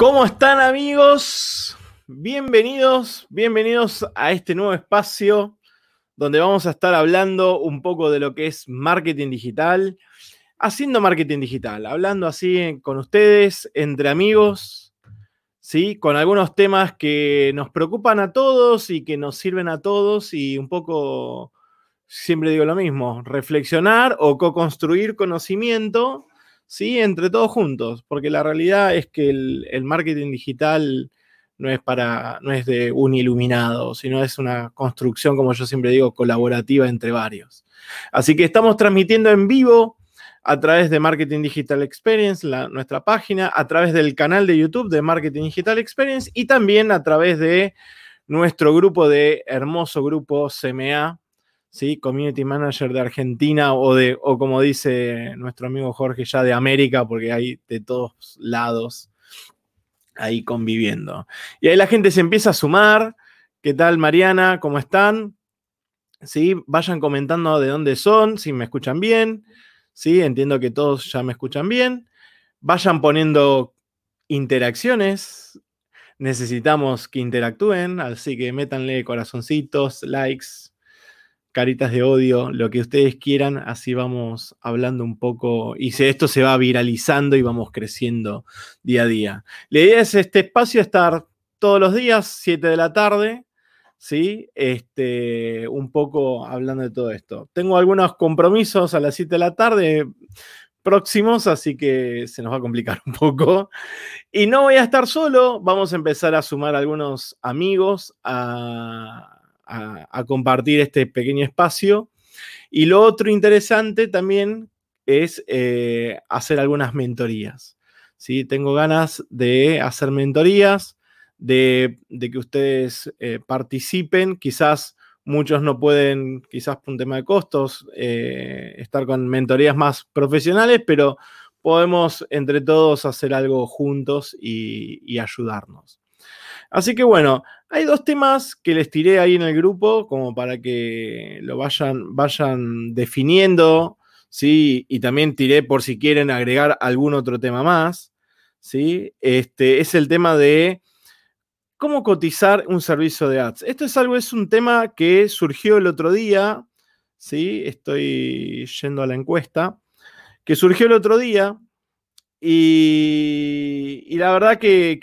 ¿Cómo están amigos? Bienvenidos, bienvenidos a este nuevo espacio donde vamos a estar hablando un poco de lo que es marketing digital, haciendo marketing digital, hablando así con ustedes, entre amigos, ¿sí? Con algunos temas que nos preocupan a todos y que nos sirven a todos y un poco, siempre digo lo mismo, reflexionar o co-construir conocimiento ¿sí? Entre todos juntos, porque la realidad es que el, marketing digital no es para, no es de un iluminado, sino es una construcción, como yo siempre digo, colaborativa entre varios. Así que estamos transmitiendo en vivo a través de Marketing Digital Experience, nuestra página, a través del canal de YouTube de Marketing Digital Experience y también a través de nuestro grupo de hermoso grupo CMA, ¿sí? Community Manager de Argentina o, de, o como dice nuestro amigo Jorge, ya de América, porque hay de todos lados ahí conviviendo. Y ahí la gente se empieza a sumar. ¿Qué tal, Mariana? ¿Cómo están? ¿Sí? Vayan comentando de dónde son, si me escuchan bien. ¿Sí? Entiendo que todos ya me escuchan bien. Vayan poniendo interacciones. Necesitamos que interactúen, así que métanle corazoncitos, likes, caritas de odio, lo que ustedes quieran, así vamos hablando un poco y si esto se va viralizando y vamos creciendo día a día. La idea es este espacio estar todos los días, 7 de la tarde, ¿sí? Este, un poco hablando de todo esto. Tengo algunos compromisos a las 7 de la tarde próximos, así que se nos va a complicar un poco. Y no voy a estar solo, vamos a empezar a sumar algunos amigos a a, compartir este pequeño espacio. Y lo otro interesante también es eh, hacer algunas mentorías. ¿sí? Tengo ganas de hacer mentorías, de, que ustedes eh, participen. Quizás muchos no pueden, quizás por un tema de costos, eh, estar con mentorías más profesionales, pero podemos entre todos hacer algo juntos y ayudarnos. Así que bueno, hay dos temas que les tiré ahí en el grupo como para que lo vayan, vayan definiendo, ¿sí? Y también tiré por si quieren agregar algún otro tema más, ¿sí? Este es el tema de cómo cotizar un servicio de ads. Esto es algo, es un tema que surgió el otro día, ¿sí? Estoy yendo a la encuesta, que surgió el otro día y, la verdad que,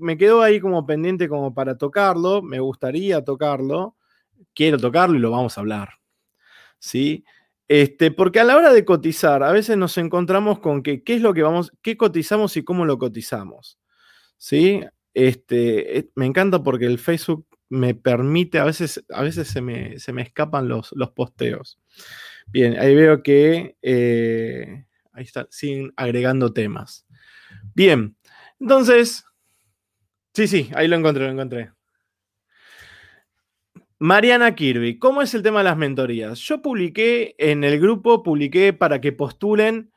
me, quedó ahí como pendiente como para tocarlo, me gustaría tocarlo, quiero tocarlo y lo vamos a hablar. ¿Sí? Este, porque a la hora de cotizar, a veces nos encontramos con que qué es lo que vamos, qué cotizamos y cómo lo cotizamos. ¿Sí? Este, eh, me encanta porque el Facebook me permite, a veces, a veces se, me, escapan los, los posteos. Bien, ahí veo que eh, Ahí está, siguen agregando temas. Bien, entonces, sí, sí, ahí lo encontré, lo encontré. Mariana Kirby, ¿cómo es el tema de las mentorías? Yo publiqué en el grupo, publiqué para que postulen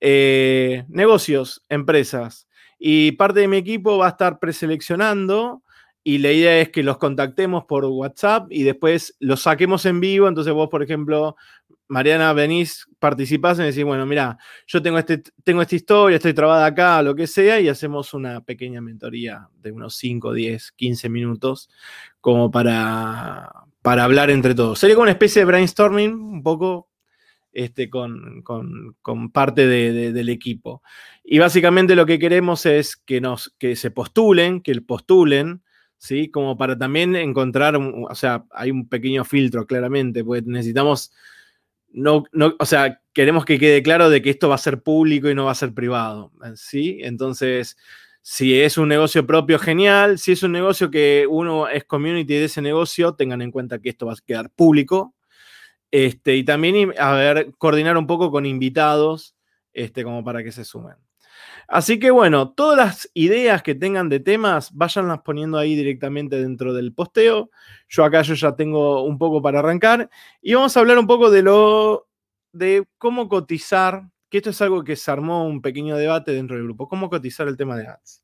eh, negocios, empresas, y parte de mi equipo va a estar preseleccionando y la idea es que los contactemos por WhatsApp y después los saquemos en vivo. Entonces vos, por ejemplo, Mariana, venís, participás y decís, bueno, mira, yo tengo, este, tengo esta historia, estoy trabada acá, lo que sea, y hacemos una pequeña mentoría de unos 5, 10, 15 minutos como para, para hablar entre todos. Sería como una especie de brainstorming, un poco este, con, parte del equipo. Y básicamente lo que queremos es que, nos, que se postulen, que postulen, ¿sí? Como para también encontrar, o sea, hay un pequeño filtro claramente, pues necesitamos, no, no, o sea, queremos que quede claro de que esto va a ser público y no va a ser privado, ¿sí? Entonces, si es un negocio propio, genial. Si es un negocio que uno es community de ese negocio, tengan en cuenta que esto va a quedar público. Este, y también, a ver, coordinar un poco con invitados, este, como para que se sumen. Así que bueno, todas las ideas que tengan de temas, váyanlas poniendo ahí directamente dentro del posteo. Yo acá yo ya tengo un poco para arrancar y vamos a hablar un poco de lo de cómo cotizar, que esto es algo que se armó un pequeño debate dentro del grupo, cómo cotizar el tema de ads.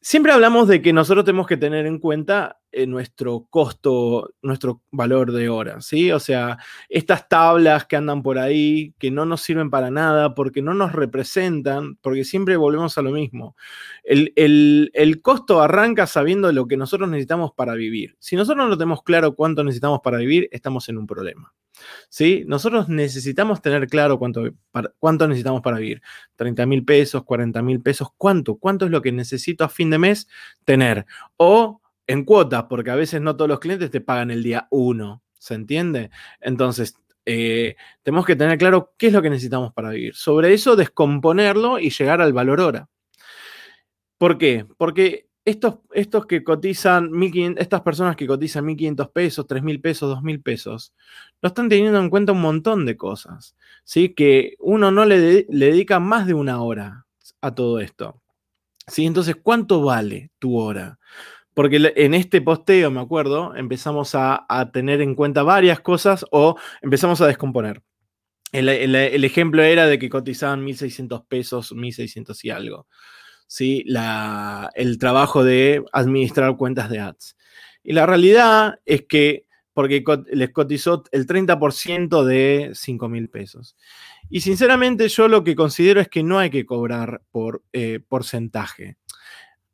Siempre hablamos de que nosotros tenemos que tener en cuenta eh, nuestro costo, nuestro valor de hora, ¿sí? O sea, estas tablas que andan por ahí, que no nos sirven para nada, porque no nos representan, porque siempre volvemos a lo mismo. El, el costo arranca sabiendo lo que nosotros necesitamos para vivir. Si nosotros no tenemos claro cuánto necesitamos para vivir, estamos en un problema. ¿sí? Nosotros necesitamos tener claro cuánto, cuánto necesitamos para vivir. 30 mil pesos, 40 mil pesos, ¿cuánto? ¿Cuánto es lo que necesito a fin de mes tener? O en cuotas, porque a veces no todos los clientes te pagan el día 1, ¿se entiende? Entonces, eh, tenemos que tener claro qué es lo que necesitamos para vivir. Sobre eso, descomponerlo y llegar al valor hora. ¿Por qué? Porque estos, estos que cotizan, estas personas que cotizan 1.500 pesos, 3.000 pesos, 2.000 pesos, no están teniendo en cuenta un montón de cosas, ¿sí? Que uno no le, dedica más de una hora a todo esto, ¿sí? Entonces, ¿cuánto vale tu hora? Porque en este posteo, me acuerdo, empezamos a, tener en cuenta varias cosas o empezamos a descomponer. El, ejemplo era de que cotizaban 1.600 pesos, 1.600 y algo. ¿sí? El trabajo de administrar cuentas de ads. Y la realidad es que, porque les cotizó el 30% de 5 mil pesos. Y sinceramente yo lo que considero es que no hay que cobrar por eh, porcentaje.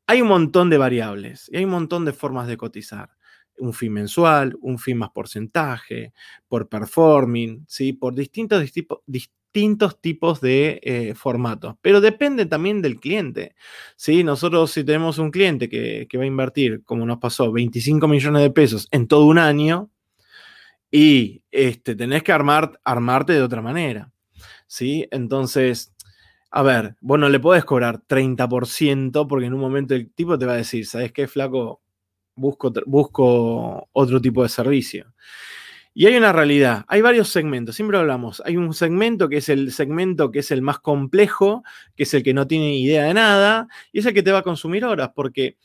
Hay un montón de variables y hay un montón de formas de cotizar. Un fin mensual, un fin más porcentaje, por performing, ¿sí? por distintos, distintos tipos de eh, formatos, pero depende también del cliente. ¿sí? Nosotros si tenemos un cliente que, va a invertir, como nos pasó, 25 millones de pesos en todo un año, y este, tenés que armar, armarte de otra manera. ¿sí? Entonces, a ver, vos no le podés cobrar 30% porque en un momento el tipo te va a decir, ¿sabes qué, flaco? Busco, busco otro tipo de servicio. Y hay una realidad, hay varios segmentos, siempre hablamos, hay un segmento que es el segmento que es el más complejo, que es el que no tiene idea de nada, y es el que te va a consumir horas, porque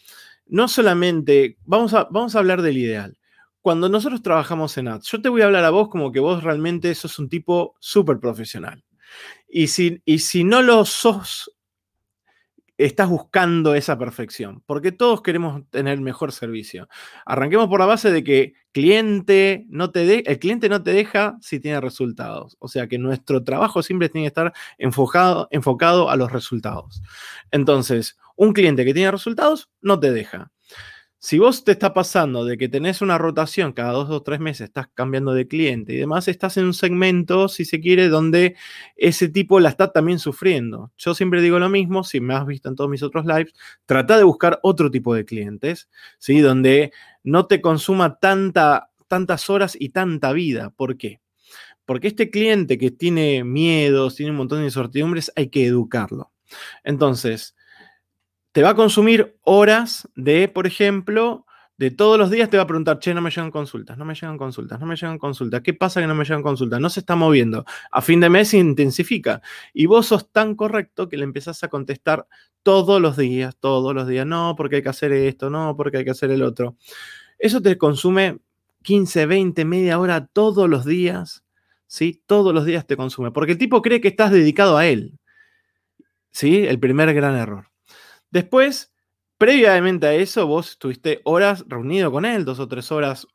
no solamente, vamos a, vamos a hablar del ideal. Cuando nosotros trabajamos en ads, yo te voy a hablar a vos como que vos realmente sos un tipo súper profesional. Y si, y si no lo sos estás buscando esa perfección, porque todos queremos tener mejor servicio. Arranquemos por la base de que cliente no te el cliente no te deja si tiene resultados. O sea que nuestro trabajo siempre tiene que estar enfocado, enfocado a los resultados. Entonces, un cliente que tiene resultados no te deja. Si vos te está pasando de que tenés una rotación cada dos o tres meses, estás cambiando de cliente y demás, estás en un segmento, si se quiere, donde ese tipo la está también sufriendo. Yo siempre digo lo mismo, si me has visto en todos mis otros lives, trata de buscar otro tipo de clientes, ¿sí? Donde no te consuma tanta, tantas horas y tanta vida. ¿Por qué? Porque este cliente que tiene miedos, tiene un montón de incertidumbres, hay que educarlo. Entonces, te va a consumir horas de, por ejemplo, de todos los días te va a preguntar, che, no me llegan consultas, no me llegan consultas, no me llegan consultas. ¿Qué pasa que no me llegan consultas? No se está moviendo. A fin de mes se intensifica. Y vos sos tan correcto que le empezás a contestar todos los días, todos los días. No, porque hay que hacer esto, no, porque hay que hacer el otro. Eso te consume 15, 20, media hora todos los días. ¿Sí? Todos los días te consume. Porque el tipo cree que estás dedicado a él. ¿Sí? El primer gran error. Después, previamente a eso, vos estuviste horas reunido con él, dos o tres horas,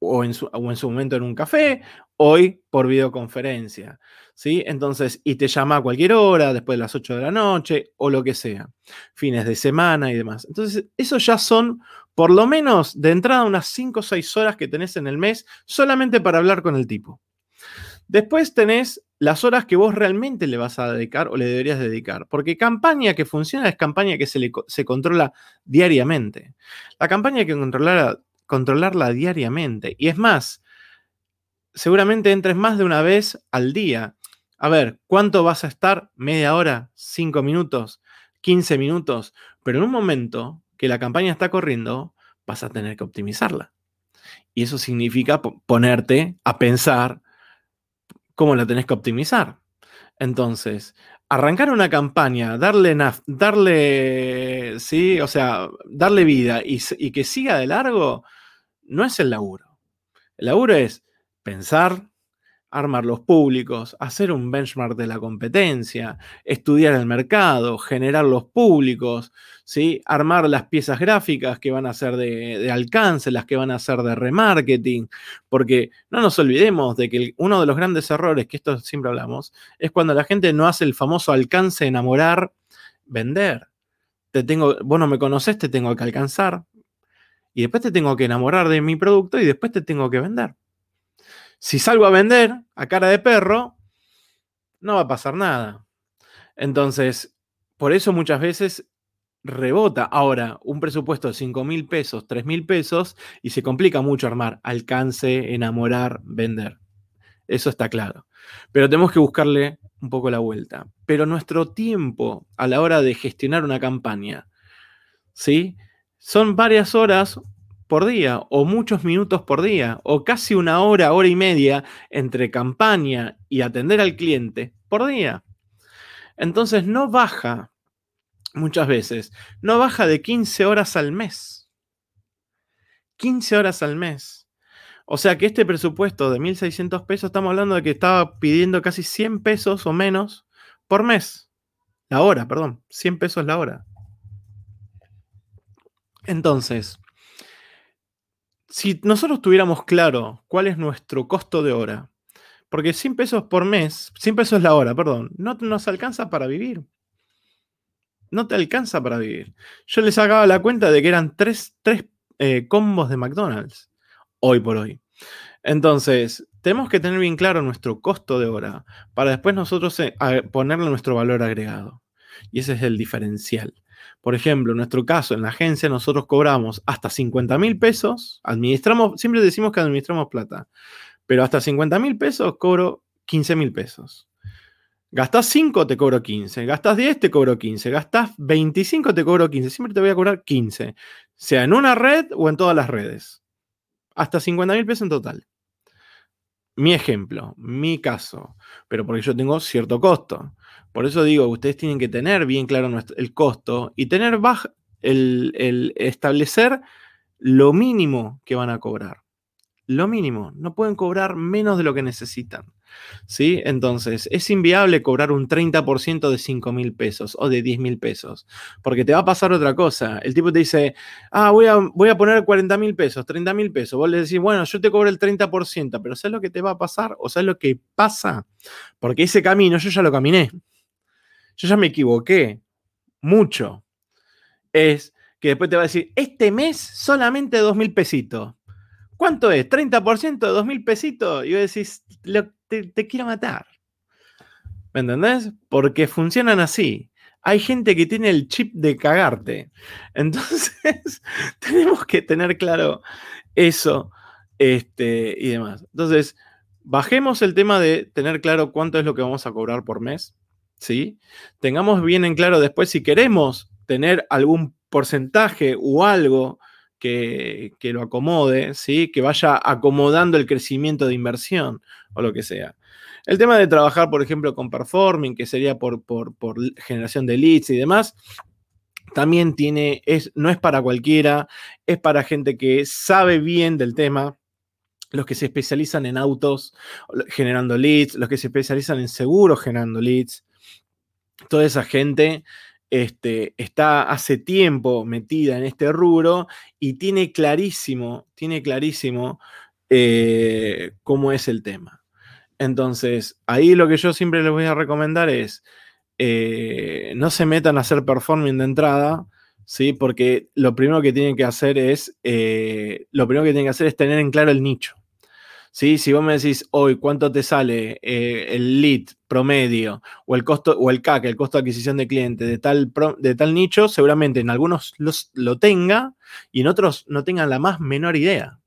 o en su, en su momento en un café, hoy por videoconferencia. ¿Sí? Entonces, y te llama a cualquier hora, después de las 8 de la noche, o lo que sea, fines de semana y demás. Entonces, eso ya son por lo menos de entrada unas 5 o 6 horas que tenés en el mes solamente para hablar con el tipo. Después tenés las horas que vos realmente le vas a dedicar o le deberías dedicar. Porque campaña que funciona es campaña que se, se controla diariamente. La campaña hay que controlar, controlarla diariamente. Y es más, seguramente entres más de una vez al día. A ver, ¿cuánto vas a estar? ¿Media hora? ¿Cinco minutos? ¿15 minutos? Pero en un momento que la campaña está corriendo, vas a tener que optimizarla. Y eso significa ponerte a pensar cómo la tenés que optimizar. Entonces, arrancar una campaña, darle, darle, sí, o sea, darle vida y, que siga de largo, no es el laburo. El laburo es pensar, armar los públicos, hacer un benchmark de la competencia, estudiar el mercado, generar los públicos, ¿sí? armar las piezas gráficas que van a ser de, alcance, las que van a ser de remarketing, porque no nos olvidemos de que uno de los grandes errores, que esto siempre hablamos, es cuando la gente no hace el famoso alcance, enamorar, vender. Te tengo, vos no me conoces, te tengo que alcanzar. Y después te tengo que enamorar de mi producto y después te tengo que vender. Si salgo a vender a cara de perro, no va a pasar nada. Entonces, por eso muchas veces rebota. Ahora, un presupuesto de 5 mil pesos, 3 mil pesos, y se complica mucho armar alcance, enamorar, vender. Eso está claro. Pero tenemos que buscarle un poco la vuelta. Pero nuestro tiempo a la hora de gestionar una campaña, ¿sí? Son varias horas por día o muchos minutos por día o casi una hora, hora y media entre campaña y atender al cliente por día. Entonces no baja, muchas veces, no baja de 15 horas al mes. 15 horas al mes. O sea que este presupuesto de 1.600 pesos, estamos hablando de que estaba pidiendo casi 100 pesos o menos por mes. La hora, perdón, 100 pesos la hora. Entonces, si nosotros tuviéramos claro cuál es nuestro costo de hora, porque 100 pesos por mes, 100 pesos la hora, perdón, no nos alcanza para vivir. No te alcanza para vivir. Yo les sacaba la cuenta de que eran tres, eh, combos de McDonald's hoy por hoy. Entonces, tenemos que tener bien claro nuestro costo de hora para después nosotros eh, ponerle nuestro valor agregado. Y ese es el diferencial. Por ejemplo, en nuestro caso, en la agencia, nosotros cobramos hasta 50 mil pesos, administramos, siempre decimos que administramos plata, pero hasta 50 mil pesos cobro 15 mil pesos. Gastas 5, te cobro 15. Gastas 10, te cobro 15. Gastas 25, te cobro 15. Siempre te voy a cobrar 15. Sea en una red o en todas las redes. Hasta 50 mil pesos en total. Mi ejemplo, mi caso. Pero porque yo tengo cierto costo. Por eso digo, ustedes tienen que tener bien claro el costo y tener bajo el, establecer lo mínimo que van a cobrar. Lo mínimo. No pueden cobrar menos de lo que necesitan. ¿Sí? Entonces, es inviable cobrar un 30% de 5 mil pesos o de 10 mil pesos, porque te va a pasar otra cosa. El tipo te dice, ah, voy a, voy a poner 40 mil pesos, 30 mil pesos. Vos le decís, bueno, yo te cobro el 30%, pero ¿sabes lo que te va a pasar? ¿O sabes lo que pasa? Porque ese camino yo ya lo caminé yo ya me equivoqué mucho. Es que después te va a decir, este mes solamente dos mil pesitos. ¿Cuánto es? ¿30% de dos mil pesitos? Y vos decís, te, quiero matar. ¿Me entendés? Porque funcionan así. Hay gente que tiene el chip de cagarte. Entonces, tenemos que tener claro eso este, y demás. Entonces, bajemos el tema de tener claro cuánto es lo que vamos a cobrar por mes. ¿sí? Tengamos bien en claro después si queremos tener algún porcentaje o algo que, lo acomode, ¿sí? Que vaya acomodando el crecimiento de inversión o lo que sea. El tema de trabajar, por ejemplo, con performing, que sería por, por, generación de leads y demás, también tiene, es, no es para cualquiera, es para gente que sabe bien del tema, los que se especializan en autos generando leads, los que se especializan en seguros generando leads, toda esa gente este, está hace tiempo metida en este rubro y tiene clarísimo, tiene clarísimo eh, cómo es el tema. Entonces, ahí lo que yo siempre les voy a recomendar es, eh, no se metan a hacer performing de entrada, ¿sí? Porque lo primero que tienen que hacer es, eh, lo primero que tienen que hacer es tener en claro el nicho. ¿sí? Si vos me decís hoy cuánto te sale el lead promedio o el costo o el CAC, el costo de adquisición de cliente de tal, de tal nicho, seguramente en algunos los, lo tenga y en otros no tengan la más menor idea,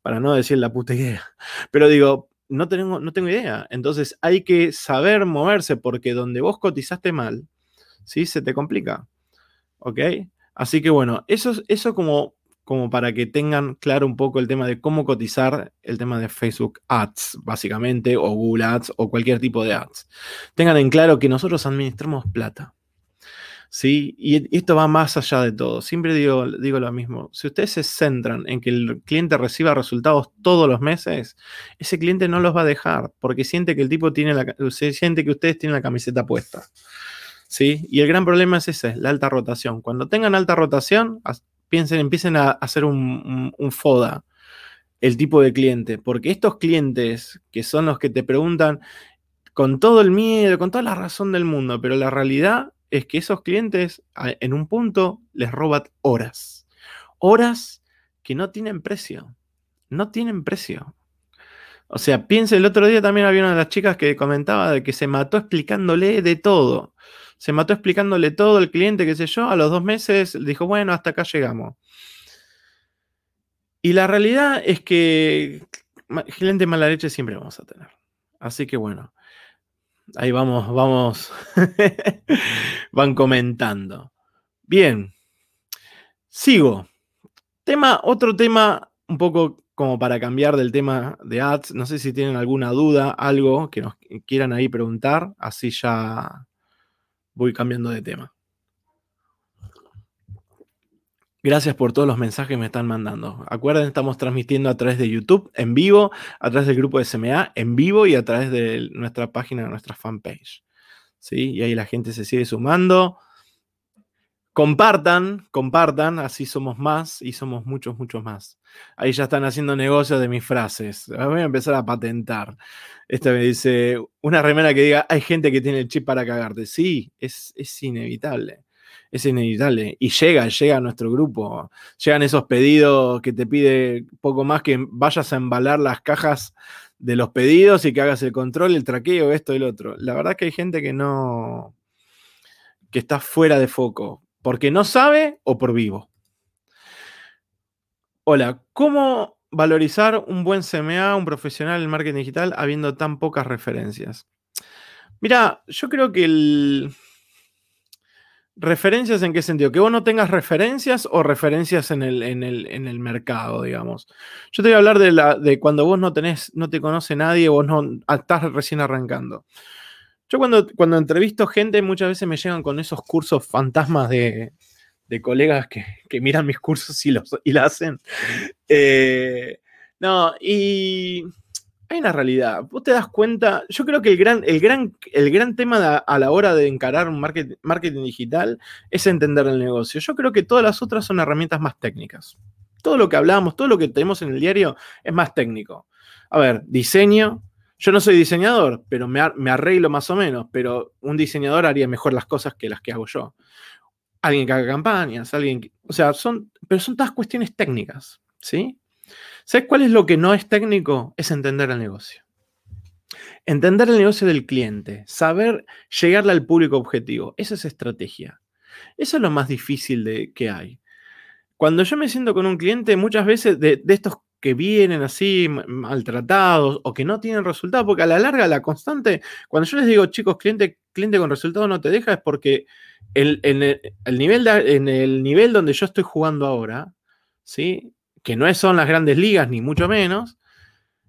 para no decir la puta idea. Pero digo, no tengo, no tengo idea. Entonces hay que saber moverse porque donde vos cotizaste mal, ¿sí? Se te complica. ¿Ok? Así que bueno, eso, eso como como para que tengan claro un poco el tema de cómo cotizar el tema de Facebook Ads, básicamente, o Google Ads, o cualquier tipo de ads. Tengan en claro que nosotros administramos plata. ¿sí? Y esto va más allá de todo. Siempre digo, digo lo mismo. Si ustedes se centran en que el cliente reciba resultados todos los meses, ese cliente no los va a dejar porque siente que el tipo tiene la, siente que ustedes tienen la camiseta puesta. ¿Sí? Y el gran problema es ese, la alta rotación. Cuando tengan alta rotación, piensen, empiecen a hacer un, FODA, el tipo de cliente, porque estos clientes que son los que te preguntan con todo el miedo, con toda la razón del mundo, pero la realidad es que esos clientes en un punto les roban horas. Horas que no tienen precio. No tienen precio. O sea, piensa, el otro día también había una de las chicas que comentaba de que se mató explicándole de todo. Se mató explicándole todo el cliente, qué sé yo, a los dos meses dijo, bueno, hasta acá llegamos. Y la realidad es que cliente mala leche siempre vamos a tener. Así que bueno, Ahí vamos, vamos. Van comentando. Bien. Sigo. Tema, otro tema un poco como para cambiar del tema de ads. No sé si tienen alguna duda, algo que nos quieran ahí preguntar. Así ya voy cambiando de tema. Gracias por todos los mensajes que me están mandando. Acuerden, estamos transmitiendo a través de YouTube en vivo, a través del grupo de SMA en vivo y a través de nuestra página, nuestra fanpage. ¿Sí? Y ahí la gente se sigue sumando. Compartan, compartan, así somos más y somos muchos, muchos más. Ahí ya están haciendo negocios de mis frases. Voy a empezar a patentar. Esta me dice, una remera que diga, hay gente que tiene el chip para cagarte. Sí, es, es inevitable es inevitable. Y llega, llega a nuestro grupo. Llegan esos pedidos que te pide poco más que vayas a embalar las cajas de los pedidos y que hagas el control, el traqueo, esto y el otro. La verdad que hay gente que no. que está fuera de foco. Porque no sabe o por vivo. Hola, ¿cómo valorizar un buen CMA, un profesional en marketing digital, habiendo tan pocas referencias? Mira, yo creo que el ¿Referencias en qué sentido? Que vos no tengas referencias o referencias en el, en el, mercado, digamos. Yo te voy a hablar de, la, de cuando vos no tenés, no te conoce nadie, vos no estás recién arrancando. Yo cuando, cuando entrevisto gente, muchas veces me llegan con esos cursos fantasmas de, colegas que, miran mis cursos y, los, y la hacen. Eh, no, y hay una realidad. Vos te das cuenta, yo creo que el gran, el gran, el gran tema a la hora de encarar un marketing digital es entender el negocio. Yo creo que todas las otras son herramientas más técnicas. Todo lo que hablamos, todo lo que tenemos en el diario es más técnico. A ver, diseño. Yo no soy diseñador, pero me, arreglo más o menos, pero un diseñador haría mejor las cosas que las que hago yo. Alguien que haga campañas, alguien que, o sea, son, pero son todas cuestiones técnicas, ¿sí? ¿Sabes cuál es lo que no es técnico? Es entender el negocio. Entender el negocio del cliente, saber llegarle al público objetivo. Esa es estrategia. Eso es lo más difícil de, que hay. Cuando yo me siento con un cliente, muchas veces de, estos que vienen así maltratados o que no tienen resultado, porque a la larga, la constante, cuando yo les digo, chicos, cliente, cliente con resultado no te deja, es porque el, en, el, nivel en el nivel donde yo estoy jugando ahora, ¿sí? que no son las grandes ligas, ni mucho menos,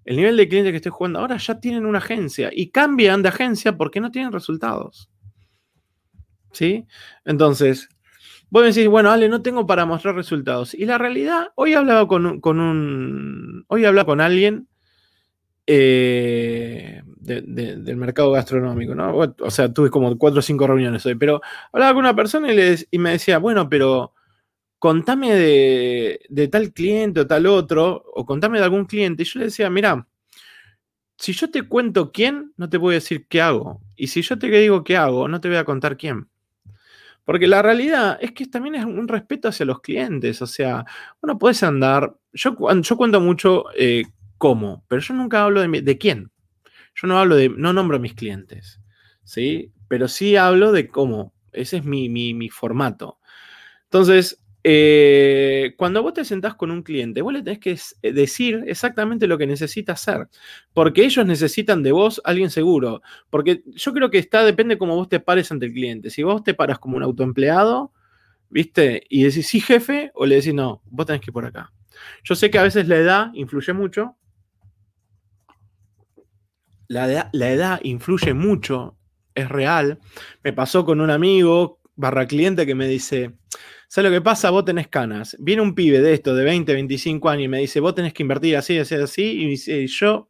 el nivel de cliente que estoy jugando ahora ya tienen una agencia y cambian de agencia porque no tienen resultados. ¿Sí? Entonces, vos decís, bueno, Ale, no tengo para mostrar resultados. Y la realidad, hoy he hablado con, un, hoy he con alguien eh, del mercado gastronómico, ¿no? O sea, tuve como cuatro o cinco reuniones hoy, pero hablaba con una persona y, y me decía, bueno, pero contame de, tal cliente o tal otro, o contame de algún cliente. Y yo le decía, mira, si yo te cuento quién, no te voy a decir qué hago. Y si yo te digo qué hago, no te voy a contar quién. Porque la realidad es que también es un respeto hacia los clientes. O sea, uno puede andar. Yo, yo cuento mucho eh, cómo, pero yo nunca hablo de, de quién. Yo no hablo de. No nombro a mis clientes. ¿Sí? Pero sí hablo de cómo. Ese es mi, mi, mi formato. Entonces, eh, cuando vos te sentás con un cliente, vos le tenés que eh, decir exactamente lo que necesita hacer, porque ellos necesitan de vos alguien seguro, porque yo creo que está, depende cómo vos te pares ante el cliente. Si vos te paras como un autoempleado, ¿viste? Y decís, sí, jefe, o le decís, no, vos tenés que ir por acá. Yo sé que a veces la edad influye mucho. La edad, la edad influye mucho, es real. Me pasó con un amigo barra cliente que me dice, ¿sabes lo que pasa? Vos tenés canas. Viene un pibe de esto, de 20, 25 años, y me dice, vos tenés que invertir así, así, así, y dice, yo...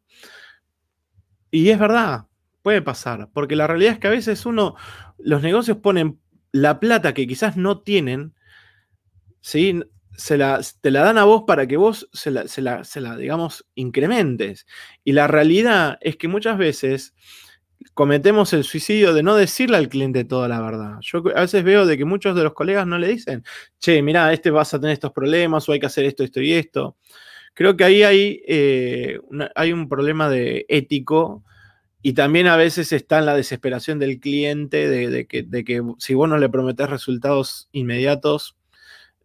Y es verdad, puede pasar, porque la realidad es que a veces uno, los negocios ponen la plata que quizás no tienen, ¿sí? Se la, te la dan a vos para que vos se la, se la, digamos, incrementes. Y la realidad es que muchas veces cometemos el suicidio de no decirle al cliente toda la verdad. Yo a veces veo de que muchos de los colegas no le dicen, che, mira, este vas a tener estos problemas o hay que hacer esto, esto y esto. Creo que ahí hay, eh, un problema de ético y también a veces está en la desesperación del cliente de, que, de, que, si vos no le prometés resultados inmediatos,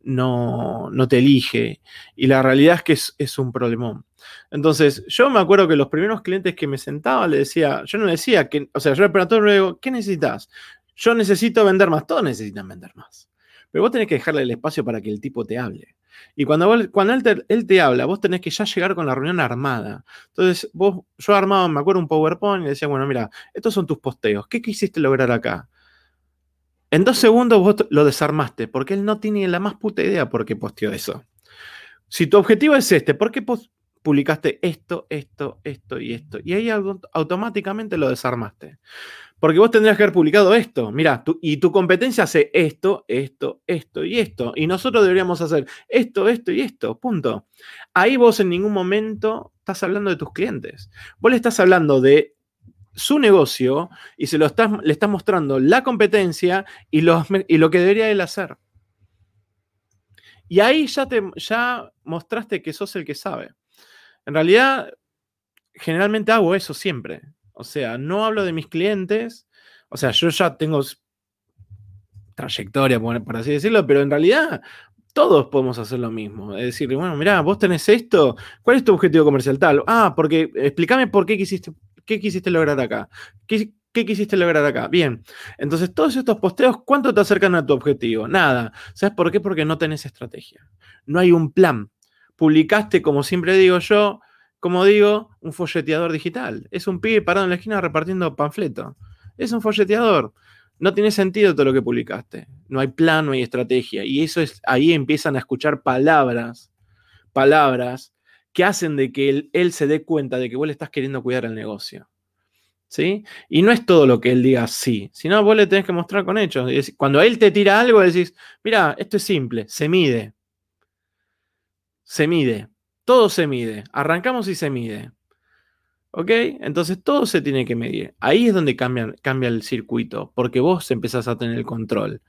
no, no te elige. Y la realidad es que es, un problemón. Entonces, yo me acuerdo que los primeros clientes que me sentaba le decía, yo no le decía que, o sea, yo le preguntaba luego, ¿qué necesitas? Yo necesito vender más, todos necesitan vender más. Pero vos tenés que dejarle el espacio para que el tipo te hable. Y cuando, cuando él, te, habla, vos tenés que ya llegar con la reunión armada. Entonces, vos, yo armaba, me acuerdo, un PowerPoint y le decía, bueno, mira, estos son tus posteos. ¿Qué quisiste lograr acá? En dos segundos vos lo desarmaste, porque él no tiene la más puta idea por qué posteó eso. Si tu objetivo es este, ¿por qué publicaste esto, esto, esto y esto? Y ahí automáticamente lo desarmaste. Porque vos tendrías que haber publicado esto. Mira, y tu competencia hace esto, esto, esto y esto. Y nosotros deberíamos hacer esto, esto y esto. Punto. Ahí vos en ningún momento estás hablando de tus clientes. Vos le estás hablando de su negocio y se lo estás, le estás mostrando la competencia y, y lo que debería él hacer. Y ahí ya, te, ya mostraste que sos el que sabe. En realidad, generalmente hago eso siempre. O sea, no hablo de mis clientes. O sea, yo ya tengo trayectoria, por así decirlo, pero en realidad todos podemos hacer lo mismo. Es decir, bueno, mira, vos tenés esto, ¿cuál es tu objetivo comercial tal? Ah, porque explícame por qué quisiste ¿Qué quisiste lograr acá? ¿Qué, quisiste lograr acá? Bien. Entonces, todos estos posteos, ¿cuánto te acercan a tu objetivo? Nada. ¿Sabes por qué? Porque no tenés estrategia. No hay un plan. Publicaste, como siempre digo yo, como digo, un folleteador digital. Es un pibe parado en la esquina repartiendo panfleto. Es un folleteador. No tiene sentido todo lo que publicaste. No hay plan, no hay estrategia. Y eso es, ahí empiezan a escuchar palabras, palabras que hacen de que él, se dé cuenta de que vos le estás queriendo cuidar el negocio. ¿Sí? Y no es todo lo que él diga sí, sino vos le tenés que mostrar con hechos. Cuando él te tira algo, decís, mira, esto es simple, se mide. Se mide. Todo se mide. Arrancamos y se mide. ¿Ok? Entonces todo se tiene que medir. Ahí es donde cambia, cambia, el circuito, porque vos empezás a tener el control.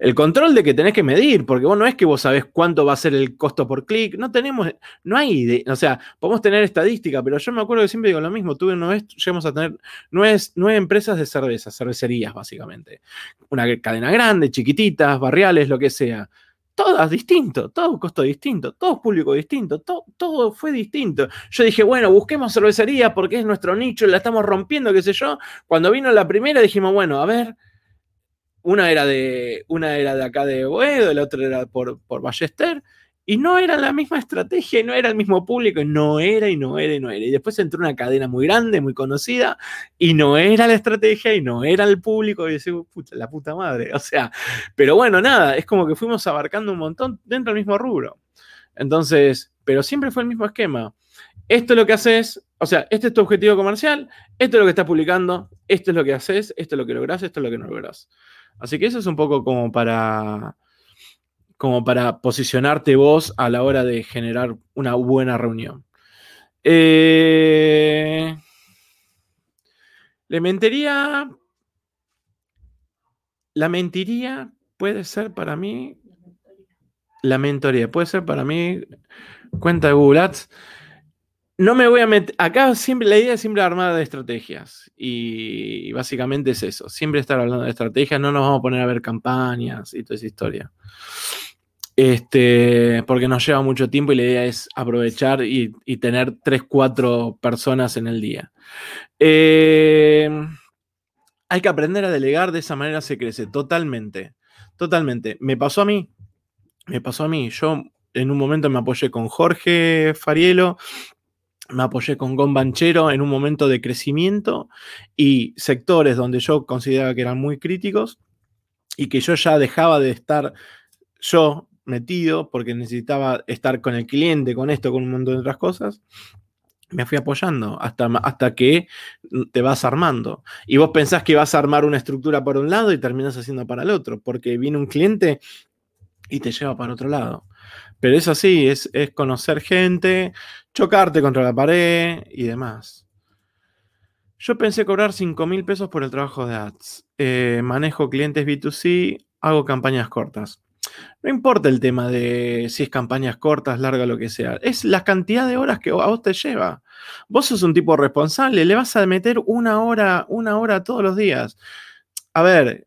El control de que tenés que medir, porque vos no es que vos sabés cuánto va a ser el costo por clic, no tenemos, no hay, idea, o sea, podemos tener estadística, pero yo me acuerdo que siempre digo lo mismo, tuve una vez, llegamos a tener nueve, nueve empresas de cerveza, cervecerías básicamente. Una cadena grande, chiquititas, barriales, lo que sea todas distinto, todo costo distinto, todo público distinto, todo, todo fue distinto. Yo dije, bueno, busquemos cervecería porque es nuestro nicho, la estamos rompiendo, qué sé yo. Cuando vino la primera dijimos, bueno, a ver, una era de, una era de acá de Boedo, la otra era por, por Ballester, y no era la misma estrategia, y no era el mismo público, y no era, y no era, y no era. Y después entró una cadena muy grande, muy conocida, y no era la estrategia, y no era el público, y decía, puta, la puta madre. O sea, pero bueno, nada, es como que fuimos abarcando un montón dentro del mismo rubro. Entonces, pero siempre fue el mismo esquema. Esto es lo que haces, o sea, este es tu objetivo comercial, esto es lo que estás publicando, esto es lo que haces, esto es lo que logras, esto es lo que no logras. Así que eso es un poco como para como para posicionarte vos a la hora de generar una buena reunión. Eh, la mentiría. La mentiría puede ser para mí. La mentoría puede ser para mí. Cuenta de Google Ads. No me voy a meter. Acá siempre la idea es siempre armada de estrategias. Y básicamente es eso. Siempre estar hablando de estrategias. No nos vamos a poner a ver campañas y toda esa historia. Este, porque nos lleva mucho tiempo y la idea es aprovechar y, tener 3, 4 personas en el día. Eh, hay que aprender a delegar, de esa manera se crece, totalmente, totalmente. Me pasó a mí, me pasó a mí. Yo en un momento me apoyé con Jorge Farielo, me apoyé con Gon Banchero en un momento de crecimiento y sectores donde yo consideraba que eran muy críticos y que yo ya dejaba de estar yo metido porque necesitaba estar con el cliente, con esto, con un montón de otras cosas, me fui apoyando hasta, hasta que te vas armando. Y vos pensás que vas a armar una estructura por un lado y terminas haciendo para el otro, porque viene un cliente y te lleva para otro lado. Pero es así, es, es conocer gente, chocarte contra la pared y demás. Yo pensé cobrar 5 mil pesos por el trabajo de ads. Eh, manejo clientes B2C, hago campañas cortas. No importa el tema de si es campañas cortas, largas, lo que sea. Es la cantidad de horas que a vos te lleva. Vos sos un tipo responsable, le vas a meter una hora, una hora todos los días. A ver,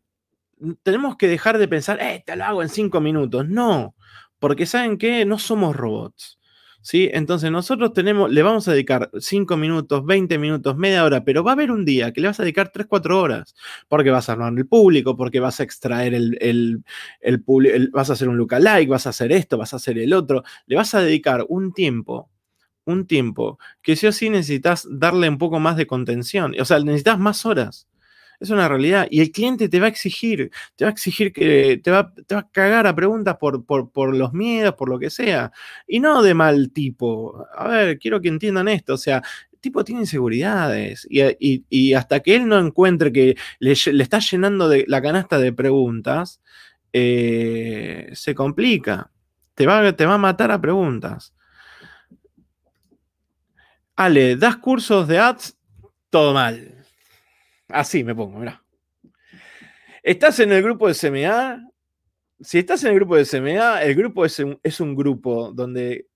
tenemos que dejar de pensar, eh, te lo hago en cinco minutos. No, porque ¿saben qué? No somos robots. ¿Sí? Entonces nosotros tenemos, le vamos a dedicar 5 minutos, 20 minutos, media hora, pero va a haber un día que le vas a dedicar 3, 4 horas, porque vas a armar el público, porque vas a extraer el, el, el, vas a hacer un lookalike, vas a hacer esto, vas a hacer el otro, le vas a dedicar un tiempo, un tiempo que sí o sí necesitas darle un poco más de contención, o sea, necesitas más horas. Es una realidad. Y el cliente te va a exigir, te va a exigir que te va, te va a cagar a preguntas por, por, los miedos, por lo que sea. Y no de mal tipo. A ver, quiero que entiendan esto. O sea, el tipo tiene inseguridades. Y, hasta que él no encuentre que le, está llenando de la canasta de preguntas, eh, se complica. Te va, te va a matar a preguntas. Ale, ¿das cursos de ads? Todo mal. Así me pongo, mira. ¿Estás en el grupo de CMA? Si estás en el grupo de CMA, el grupo es un, es un grupo donde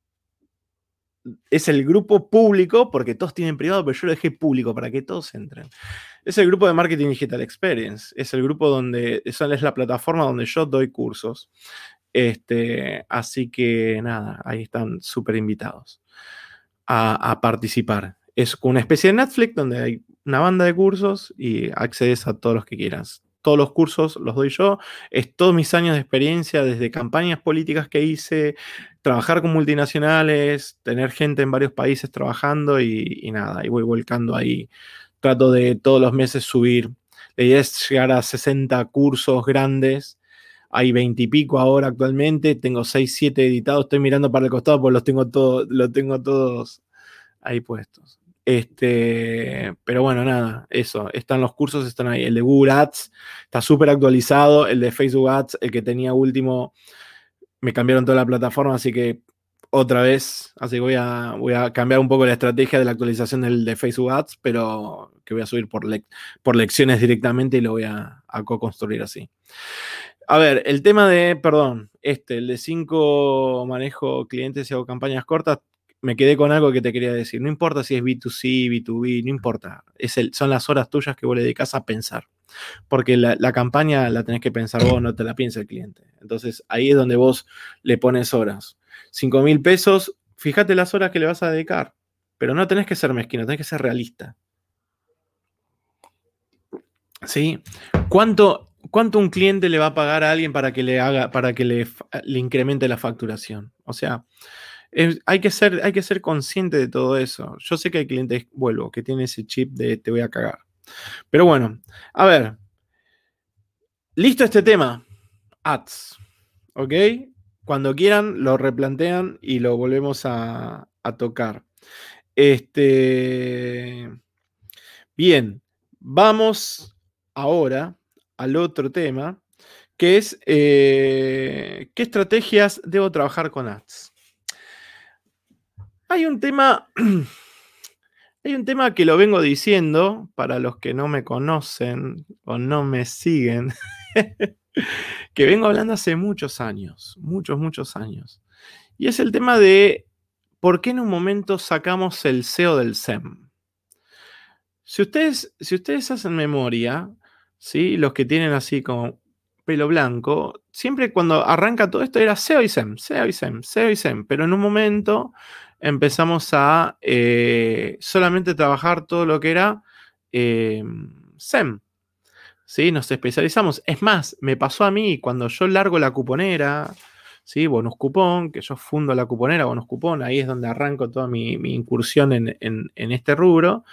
es el grupo público, porque todos tienen privado, pero yo lo dejé público para que todos entren. Es el grupo de Marketing Digital Experience. Es el grupo donde, esa es la plataforma donde yo doy cursos. Este, así que nada, ahí están súper invitados a, a, participar. Es una especie de Netflix donde hay una banda de cursos y accedes a todos los que quieras. Todos los cursos los doy yo. Es todos mis años de experiencia, desde campañas políticas que hice, trabajar con multinacionales, tener gente en varios países trabajando y, nada, y voy volcando ahí. Trato de todos los meses subir. La idea es llegar a 60 cursos grandes. Hay 20 y pico ahora actualmente. Tengo 6, 7 editados. Estoy mirando para el costado porque los tengo, todos los tengo todos ahí puestos. Este, pero bueno, nada, eso. Están los cursos, están ahí. El de Google Ads está súper actualizado. El de Facebook Ads, el que tenía último, me cambiaron toda la plataforma, así que otra vez, así que voy a, voy a cambiar un poco la estrategia de la actualización del de Facebook Ads, pero que voy a subir por, por lecciones directamente y lo voy a, a co-construir así. A ver, el tema de, perdón, este, el de 5 manejo clientes y hago campañas cortas, me quedé con algo que te quería decir. No importa si es B2C, B2B, no importa. Es el, son las horas tuyas que vos le dedicas a pensar. Porque la, campaña la tenés que pensar vos, no te la piensa el cliente. Entonces ahí es donde vos le pones horas. 5 mil pesos, fíjate las horas que le vas a dedicar. Pero no tenés que ser mezquino, tenés que ser realista. ¿Sí? ¿Cuánto, ¿Cuánto un cliente le va a pagar a alguien para que le haga, para que le, le incremente la facturación? O sea, hay, que ser, hay que ser consciente de todo eso. Yo sé que hay clientes, vuelvo, que tienen ese chip de te voy a cagar. Pero bueno, a ver. Listo este tema. Ads. ¿Ok? Cuando quieran, lo replantean y lo volvemos a, tocar. Este. Bien. Vamos ahora al otro tema, que es eh, qué estrategias debo trabajar con ads. Hay un tema, hay un tema que lo vengo diciendo para los que no me conocen o no me siguen, que vengo hablando hace muchos años, muchos, muchos años. Y es el tema de por qué en un momento sacamos el SEO del SEM. Si ustedes, si ustedes hacen memoria, ¿sí? los que tienen así como pelo blanco, siempre cuando arranca todo esto era SEO y SEM, SEO y SEM, SEO y SEM, pero en un momento empezamos a eh, solamente trabajar todo lo que era eh, SEM. ¿sí? Nos especializamos. Es más, me pasó a mí cuando yo largo la cuponera, ¿sí? Bonus Cupón, que yo fundo la cuponera Bonus Cupón, ahí es donde arranco toda mi, incursión en, este rubro.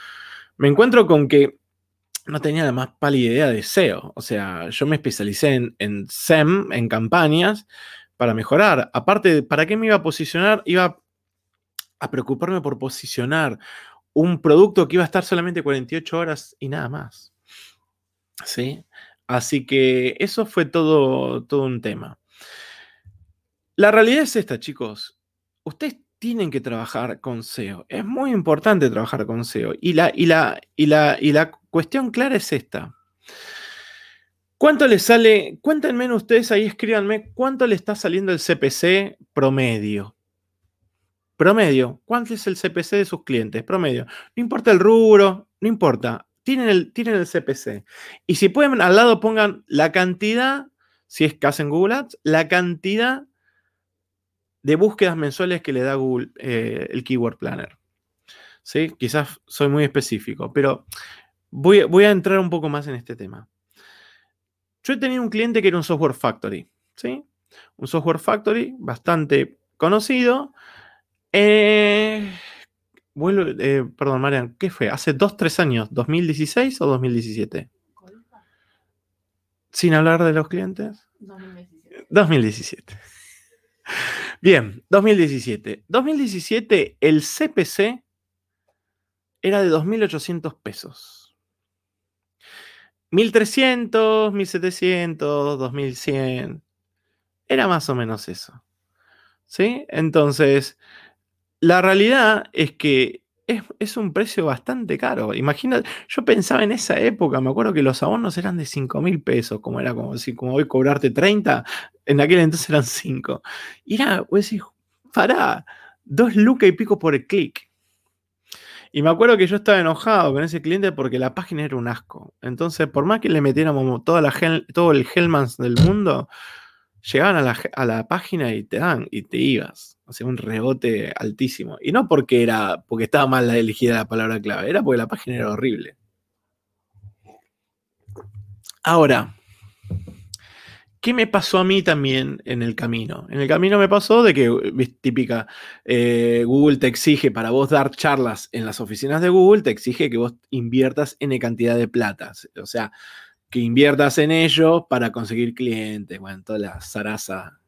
Me encuentro con que no tenía la más pálida idea de SEO. O sea, yo me especialicé en, en SEM, en campañas, para mejorar. Aparte, ¿para qué me iba a posicionar? Iba a preocuparme por posicionar un producto que iba a estar solamente 48 horas y nada más. ¿Sí? Así que eso fue todo, todo un tema. La realidad es esta, chicos. Ustedes tienen que trabajar con SEO. Es muy importante trabajar con SEO. Y la, y la, y la, y la cuestión clara es esta. ¿Cuánto le sale? Cuéntenme ustedes ahí, escríbanme, ¿cuánto le está saliendo el CPC promedio? Promedio. ¿Cuánto es el CPC de sus clientes? Promedio. No importa el rubro, no importa. Tienen el, tienen el CPC. Y si pueden, al lado pongan la cantidad, si es que hacen Google Ads, la cantidad de búsquedas mensuales que le da Google eh, el Keyword Planner. ¿Sí? Quizás soy muy específico, pero voy, voy, a entrar un poco más en este tema. Yo he tenido un cliente que era un software factory, ¿sí? Un software factory bastante conocido. Eh, eh, perdón, Marian, ¿qué fue? ¿Hace dos, tres años? ¿2016 o 2017? Sin hablar de los clientes. 2017. 2017. Bien, 2017. 2017 el CPC era de 2.800 pesos. 1.300, 1.700, 2.100. Era más o menos eso. ¿Sí? Entonces, la realidad es que es, un precio bastante caro. Imagina, yo pensaba en esa época, me acuerdo que los abonos eran de 5 mil pesos, como era como si como hoy cobrarte 30, en aquel entonces eran 5. Y era, voy a decir, para, dos lucas y pico por el clic. Y me acuerdo que yo estaba enojado con ese cliente porque la página era un asco. Entonces, por más que le metiéramos toda la todo el Hellmans del mundo, llegaban a la, a la página y te dan y te ibas sea, un rebote altísimo. Y no porque era, porque estaba mal elegida la palabra clave, era porque la página era horrible. Ahora, ¿qué me pasó a mí también en el camino? En el camino me pasó de que, típica, eh, Google te exige para vos dar charlas en las oficinas de Google, te exige que vos inviertas N cantidad de plata. O sea, que inviertas en ello para conseguir clientes, bueno, toda la zaraza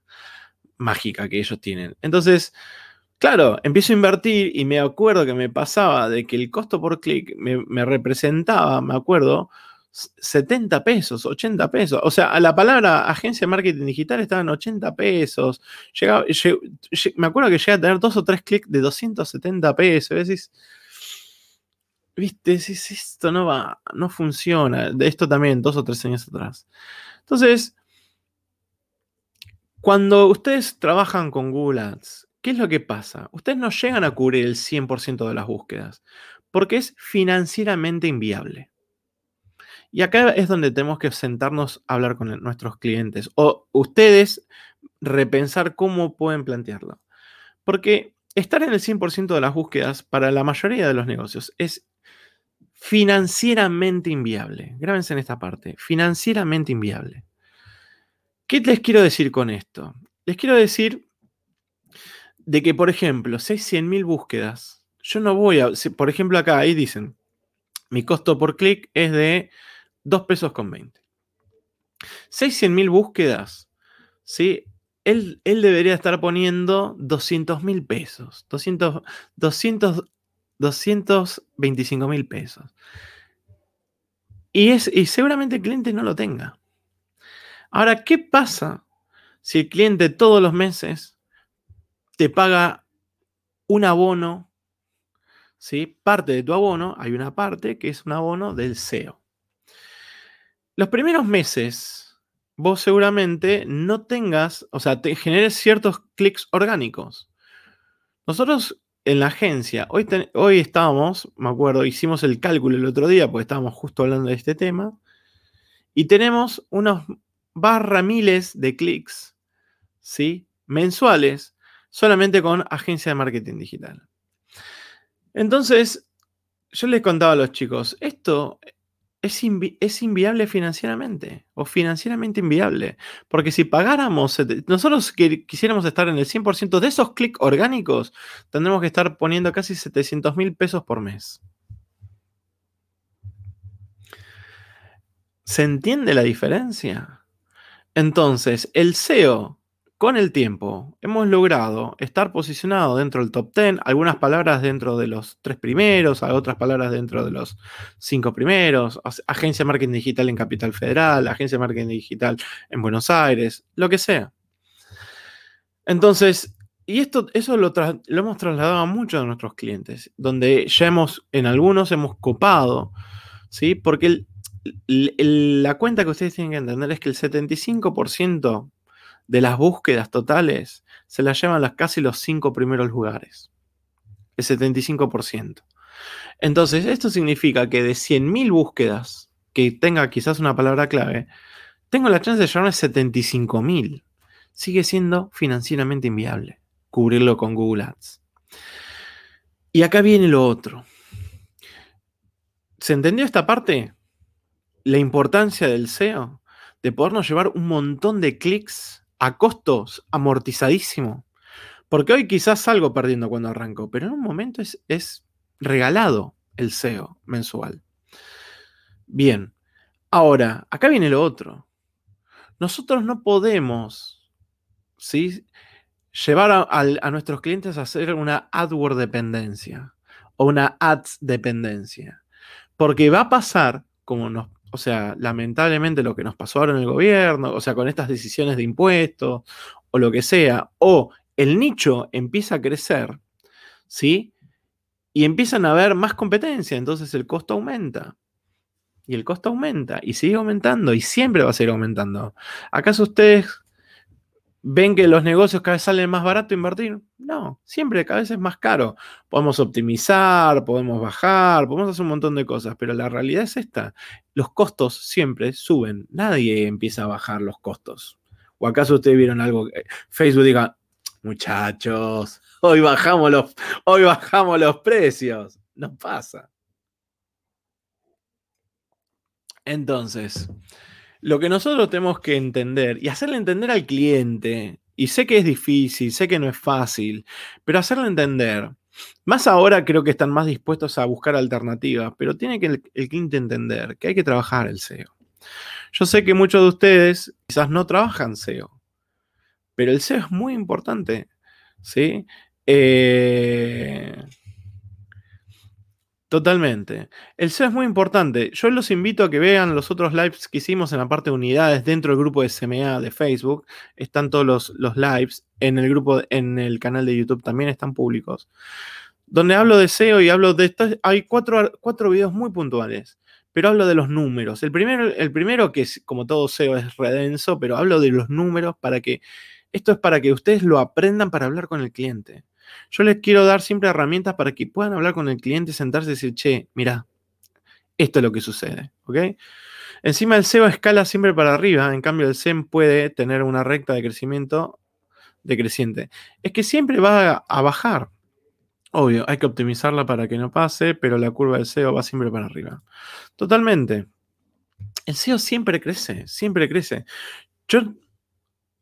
mágica que ellos tienen. Entonces, claro, empiezo a invertir y me acuerdo que me pasaba de que el costo por clic me, representaba, me acuerdo, 70 pesos, 80 pesos. O sea, a la palabra agencia de marketing digital estaban 80 pesos. Llegaba, me acuerdo que llegué a tener dos o tres clics de 270 pesos. Decís, viste, esto no va, no funciona. De esto también, dos o tres años atrás. Entonces, cuando ustedes trabajan con Google Ads, ¿qué es lo que pasa? Ustedes no llegan a cubrir el 100% de las búsquedas porque es financieramente inviable. Y acá es donde tenemos que sentarnos a hablar con nuestros clientes o ustedes repensar cómo pueden plantearlo. Porque estar en el 100% de las búsquedas para la mayoría de los negocios es financieramente inviable. Grábense en esta parte, financieramente inviable. ¿Qué les quiero decir con esto? Les quiero decir de que, por ejemplo, si hay 100.000 búsquedas, yo no voy a, por ejemplo, acá ahí dicen, mi costo por clic es de 2 pesos con 20. Si hay 100.000 búsquedas, ¿sí? Él, él, debería estar poniendo 200 mil pesos, 200, 200, 225 mil pesos. Y, es, y seguramente el cliente no lo tenga. Ahora, ¿qué pasa si el cliente todos los meses te paga un abono? ¿sí? Parte de tu abono, hay una parte que es un abono del SEO. Los primeros meses, vos seguramente no tengas, o sea, te generes ciertos clics orgánicos. Nosotros en la agencia, hoy, hoy estábamos, me acuerdo, hicimos el cálculo el otro día porque estábamos justo hablando de este tema, y tenemos unos barra miles de clics, ¿sí? Mensuales, solamente con agencia de marketing digital. Entonces, yo les contaba a los chicos, esto es, es, inviable financieramente o financieramente inviable. Porque si pagáramos, nosotros que quisiéramos estar en el 100% de esos clics orgánicos, tendremos que estar poniendo casi 700 mil pesos por mes. ¿Se entiende la diferencia? Entonces, el SEO, con el tiempo, hemos logrado estar posicionado dentro del top 10, algunas palabras dentro de los tres primeros, otras palabras dentro de los cinco primeros, agencia de marketing digital en Capital Federal, agencia de marketing digital en Buenos Aires, lo que sea. Entonces, y esto, eso lo, lo hemos trasladado a muchos de nuestros clientes, donde ya hemos, en algunos hemos copado, ¿sí? Porque el, la cuenta que ustedes tienen que entender es que el 75% de las búsquedas totales se las llevan las, casi los cinco primeros lugares. El 75%. Entonces, esto significa que de 100.000 búsquedas que tenga quizás una palabra clave, tengo la chance de llevarme 75.000. Sigue siendo financieramente inviable cubrirlo con Google Ads. Y acá viene lo otro. ¿Se entendió esta parte? La importancia del SEO, de podernos llevar un montón de clics a costos amortizadísimo. Porque hoy quizás salgo perdiendo cuando arranco, pero en un momento es, es regalado el SEO mensual. Bien, ahora, acá viene lo otro. Nosotros no podemos ¿sí? llevar a, nuestros clientes a hacer una AdWord dependencia o una Ads dependencia. Porque va a pasar, como nos o sea, lamentablemente lo que nos pasó ahora en el gobierno, o sea, con estas decisiones de impuestos o lo que sea, o el nicho empieza a crecer, ¿sí? Y empiezan a haber más competencia, entonces el costo aumenta. Y el costo aumenta y sigue aumentando y siempre va a seguir aumentando. ¿Acaso ustedes ¿Ven que los negocios cada vez salen más barato invertir? No, siempre cada vez es más caro. Podemos optimizar, podemos bajar, podemos hacer un montón de cosas, pero la realidad es esta. Los costos siempre suben. Nadie empieza a bajar los costos. ¿O acaso ustedes vieron algo? Que Facebook diga, muchachos, hoy bajamos los, hoy bajamos los precios. No pasa. Entonces, lo que nosotros tenemos que entender y hacerle entender al cliente, y sé que es difícil, sé que no es fácil, pero hacerle entender, más ahora creo que están más dispuestos a buscar alternativas, pero tiene que el, cliente entender que hay que trabajar el SEO. Yo sé que muchos de ustedes quizás no trabajan SEO, pero el SEO es muy importante, ¿sí? Eh, Totalmente. El SEO es muy importante. Yo los invito a que vean los otros lives que hicimos en la parte de unidades dentro del grupo de SMA de Facebook. Están todos los, los lives. En el grupo, en el canal de YouTube también están públicos. Donde hablo de SEO y hablo de esto. Hay cuatro, cuatro videos muy puntuales. Pero hablo de los números. El primero, el primero, que es como todo SEO, es redenso, pero hablo de los números para que. Esto es para que ustedes lo aprendan para hablar con el cliente. Yo les quiero dar siempre herramientas para que puedan hablar con el cliente, sentarse y decir, che, mira, esto es lo que sucede, ¿ok? Encima el SEO escala siempre para arriba, en cambio el SEM puede tener una recta de crecimiento decreciente. Es que siempre va a bajar. Obvio, hay que optimizarla para que no pase, pero la curva del SEO va siempre para arriba. Totalmente. El SEO siempre crece, siempre crece. Yo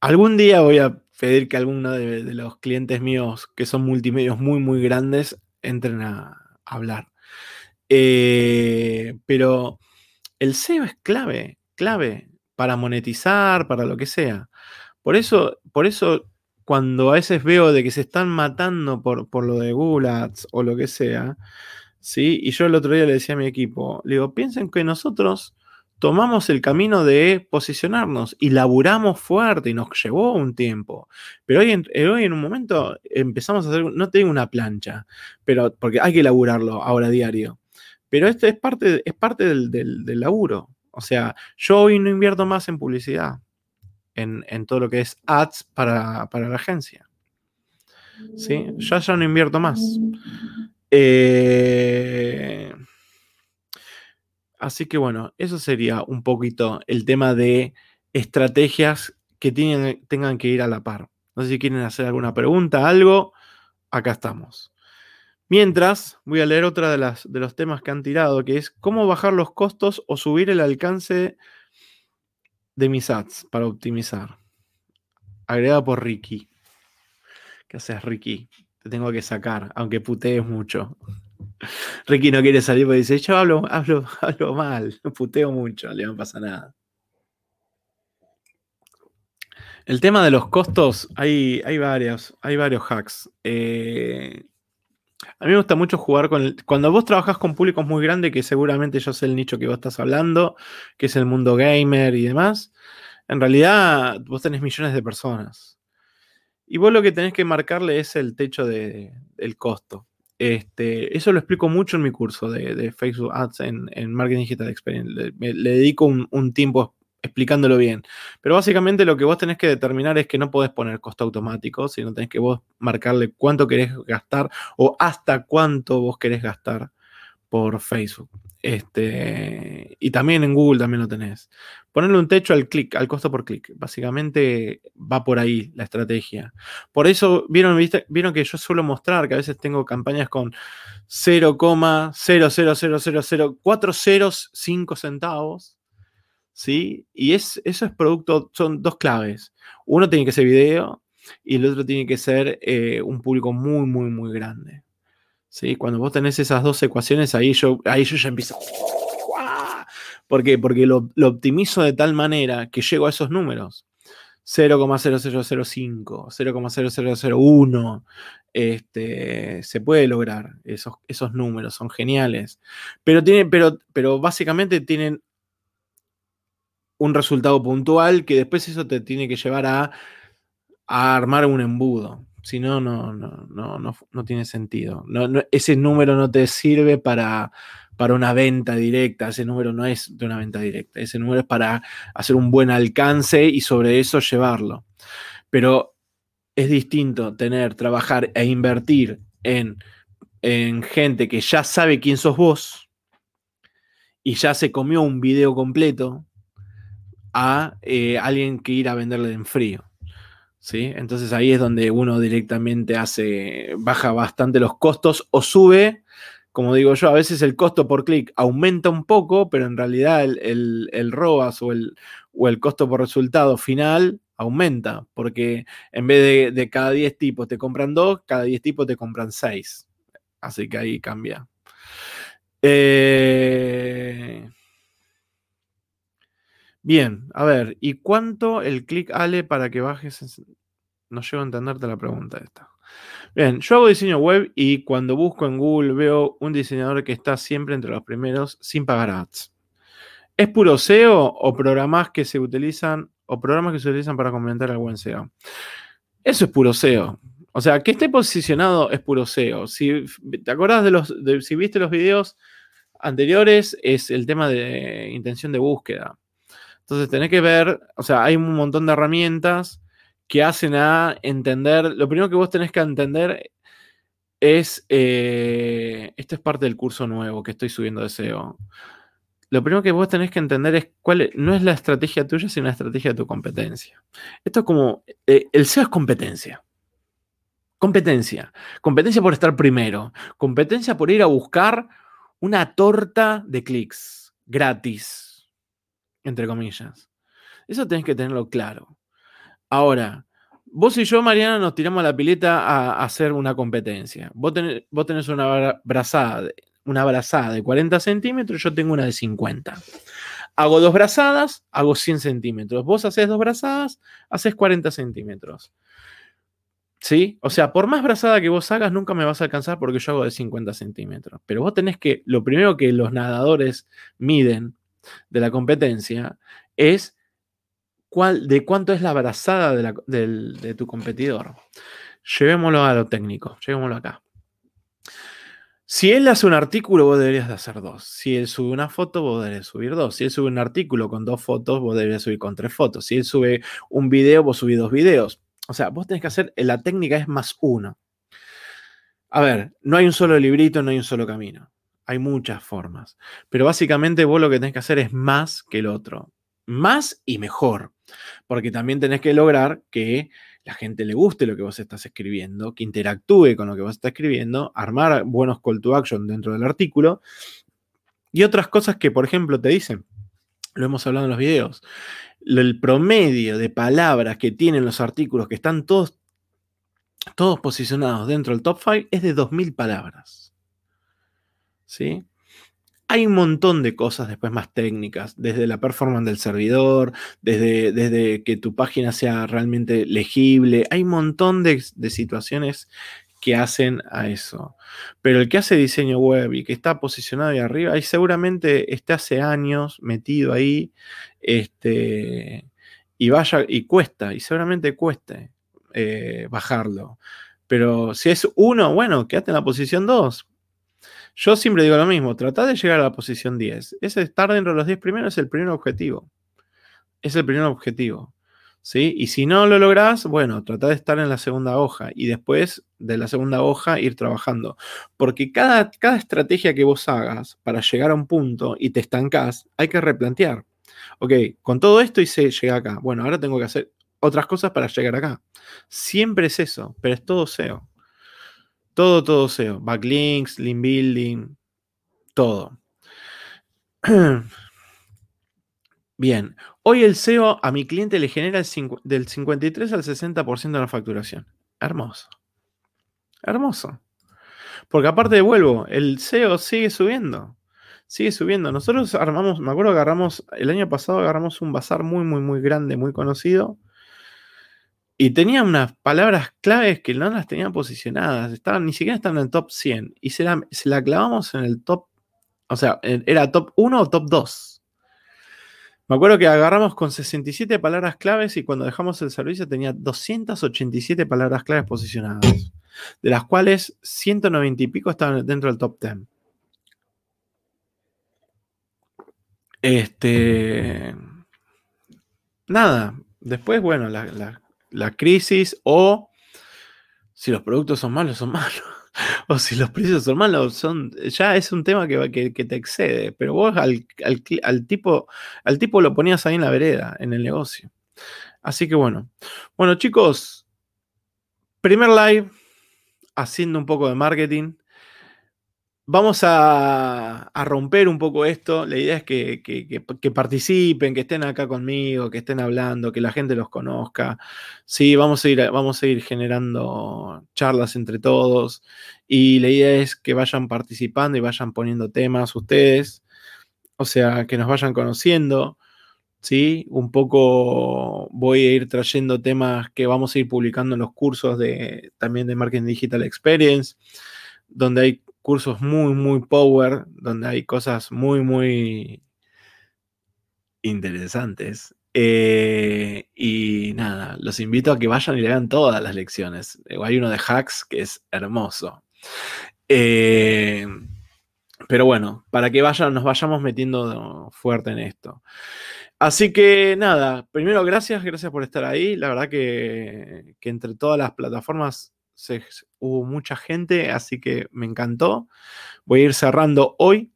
algún día voy a pedir que alguno de, los clientes míos que son multimedios muy, muy grandes entren a, hablar. Eh, pero el SEO es clave, clave para monetizar, para lo que sea. Por eso, por eso cuando a veces veo de que se están matando por, por lo de Google Ads o lo que sea, ¿sí? Y yo el otro día le decía a mi equipo, le digo, piensen que nosotros tomamos el camino de posicionarnos y laburamos fuerte y nos llevó un tiempo. Pero hoy en, eh, hoy en un momento empezamos a hacer, no tengo una plancha, pero porque hay que laburarlo ahora diario. Pero esto es parte, es parte del, del, laburo. O sea, yo hoy no invierto más en publicidad, en, todo lo que es ads para, para la agencia. ¿Sí? Ya ya no invierto más. Eh, Así que bueno, eso sería un poquito el tema de estrategias que tengan que ir a la par. No sé si quieren hacer alguna pregunta, algo, acá estamos. Mientras, voy a leer otra de, las, de los temas que han tirado, que es cómo bajar los costos o subir el alcance de mis ads para optimizar. Agregado por Ricky. ¿Qué haces, Ricky? Te tengo que sacar, aunque putees mucho. Ricky no quiere salir porque dice, yo hablo, hablo, hablo mal, puteo mucho, le no pasa nada. El tema de los costos, hay, hay varios, hay varios hacks. Eh, a mí me gusta mucho jugar con... cuando vos trabajas con públicos muy grandes, que seguramente yo sé el nicho que vos estás hablando, que es el mundo gamer y demás, en realidad vos tenés millones de personas. Y vos lo que tenés que marcarle es el techo del costo. Este, eso lo explico mucho en mi curso de, Facebook Ads en, Marketing Digital Experience. Le, dedico un, tiempo explicándolo bien. Pero básicamente lo que vos tenés que determinar es que no podés poner costo automático, sino tenés que vos marcarle cuánto querés gastar o hasta cuánto vos querés gastar por Facebook. Este, y también en Google también lo tenés. Ponerle un techo al clic, al costo por clic. Básicamente va por ahí la estrategia. Por eso vieron, vieron que yo suelo mostrar que a veces tengo campañas con 0,0000405 centavos. ¿Sí? Y es, eso es producto, son dos claves. Uno tiene que ser video y el otro tiene que ser eh, un público muy, muy, muy grande. ¿Sí? Cuando vos tenés esas dos ecuaciones, ahí yo, ahí yo ya empiezo. ¿Por qué? Porque lo, optimizo de tal manera que llego a esos números. 0,0005, 0,0001, este, se puede lograr esos, esos números, son geniales. Pero, pero, pero básicamente tienen un resultado puntual que después eso te tiene que llevar a, a armar un embudo. Si no, no, no, no, no, tiene sentido. ese número no te sirve para, para una venta directa. Ese número no es de una venta directa. Ese número es para hacer un buen alcance y sobre eso llevarlo. Pero es distinto tener, trabajar e invertir en, en gente que ya sabe quién sos vos y ya se comió un video completo a eh, alguien que ir a venderle en frío. ¿Sí? Entonces ahí es donde uno directamente hace, baja bastante los costos o sube, como digo yo, a veces el costo por clic aumenta un poco, pero en realidad el, el, ROAS o el, o el costo por resultado final aumenta, porque en vez de, cada 10 tipos te compran 2, cada 10 tipos te compran 6. Así que ahí cambia. Eh, Bien, a ver, ¿y cuánto el clic Ale para que bajes? No llego a entenderte la pregunta esta. Bien, yo hago diseño web y cuando busco en Google veo un diseñador que está siempre entre los primeros sin pagar ads. ¿Es puro SEO o programas que se utilizan o programas que se utilizan para comentar al buen SEO? Eso es puro SEO. O sea, que esté posicionado es puro SEO. Si te acuerdas de los, si viste los videos anteriores, es el tema de intención de búsqueda. Entonces tenés que ver, o sea, hay un montón de herramientas que hacen a entender, lo primero que vos tenés que entender es, eh, esto es parte del curso nuevo que estoy subiendo de SEO. Lo primero que vos tenés que entender es cuál no es la estrategia tuya, sino la estrategia de tu competencia. Esto es como, eh, el SEO es competencia. Competencia. Competencia por estar primero. Competencia por ir a buscar una torta de clics gratis entre comillas. Eso tenés que tenerlo claro. Ahora, vos y yo, Mariana, nos tiramos a la pileta a, hacer una competencia. Vos tenés, vos tenés una brazada, de, una brazada de 40 centímetros, yo tengo una de 50. Hago dos brazadas, hago 100 centímetros. Vos haces dos brazadas, haces 40 centímetros. ¿Sí? O sea, por más brazada que vos hagas, nunca me vas a alcanzar porque yo hago de 50 centímetros. Pero vos tenés que, lo primero que los nadadores miden de la competencia es cuál, de cuánto es la brazada de, tu competidor. Llevémoslo a lo técnico, llevémoslo acá. Si él hace un artículo, vos deberías de hacer dos. Si él sube una foto, vos deberías subir dos. Si él sube un artículo con dos fotos, vos deberías subir con tres fotos. Si él sube un video, vos subís dos videos. O sea, vos tenés que hacer, la técnica es más uno. A ver, no hay un solo librito, no hay un solo camino. Hay muchas formas. Pero básicamente vos lo que tenés que hacer es más que el otro. Más y mejor. Porque también tenés que lograr que la gente le guste lo que vos estás escribiendo, que interactúe con lo que vos estás escribiendo, armar buenos call to action dentro del artículo y otras cosas que, por ejemplo, te dicen, lo hemos hablado en los videos, el promedio de palabras que tienen los artículos que están todos, todos posicionados dentro del top 5 es de 2.000 palabras. ¿Sí? Hay un montón de cosas después más técnicas, desde la performance del servidor, desde, desde que tu página sea realmente legible. Hay un montón de, de situaciones que hacen a eso. Pero el que hace diseño web y que está posicionado ahí arriba, ahí seguramente está hace años metido ahí, este, y vaya, y cuesta, y seguramente cueste eh, bajarlo. Pero si es uno, bueno, quédate en la posición 2. Yo siempre digo lo mismo, trata de llegar a la posición 10. Ese estar dentro de los 10 primeros es el primer objetivo. Es el primer objetivo. ¿Sí? Y si no lo lográs, bueno, trata de estar en la segunda hoja y después de la segunda hoja ir trabajando. Porque cada, cada estrategia que vos hagas para llegar a un punto y te estancás, hay que replantear. Ok, con todo esto hice, llegué acá. Bueno, ahora tengo que hacer otras cosas para llegar acá. Siempre es eso, pero es todo SEO. Todo, todo SEO. Backlinks, link building, todo. Bien, hoy el SEO a mi cliente le genera del 53 al 60% de la facturación. Hermoso. Hermoso. Porque aparte de vuelvo, el SEO sigue subiendo. Sigue subiendo. Nosotros armamos, me acuerdo que agarramos, el año pasado agarramos un bazar muy, muy, muy grande, muy conocido. Y tenía unas palabras claves que no las tenían posicionadas. Estaban, ni siquiera estaban en el top 100. Y se la, clavamos en el top. O sea, era top 1 o top 2 me acuerdo que agarramos con 67 palabras claves y cuando dejamos el servicio tenía 287 palabras claves posicionadas, de las cuales 190 y pico estaban dentro del top 10. Este. Nada. Después, bueno, la crisis o si los productos son malos, son malos. o si los precios son malos, son, ya es un tema que, que, te excede, pero vos al, tipo, al tipo lo ponías ahí en la vereda, en el negocio. Así que bueno. Bueno, chicos, primer live haciendo un poco de marketing. Vamos a, romper un poco esto. La idea es que, participen, que estén acá conmigo, que estén hablando, que la gente los conozca. Sí, vamos a ir, vamos a ir generando charlas entre todos. Y la idea es que vayan participando y vayan poniendo temas ustedes. O sea, que nos vayan conociendo. ¿sí? Un poco voy a ir trayendo temas que vamos a ir publicando en los cursos de, también de Marketing Digital Experience, donde hay cursos muy, muy power, donde hay cosas muy, muy interesantes. Eh, y nada, los invito a que vayan y lean todas las lecciones. Eh, hay uno de hacks que es hermoso. Eh, pero bueno, para que vayan, nos vayamos metiendo fuerte en esto. Así que nada, primero gracias, gracias por estar ahí. La verdad que, que entre todas las plataformas hubo mucha gente, así que me encantó. Voy a ir cerrando hoy,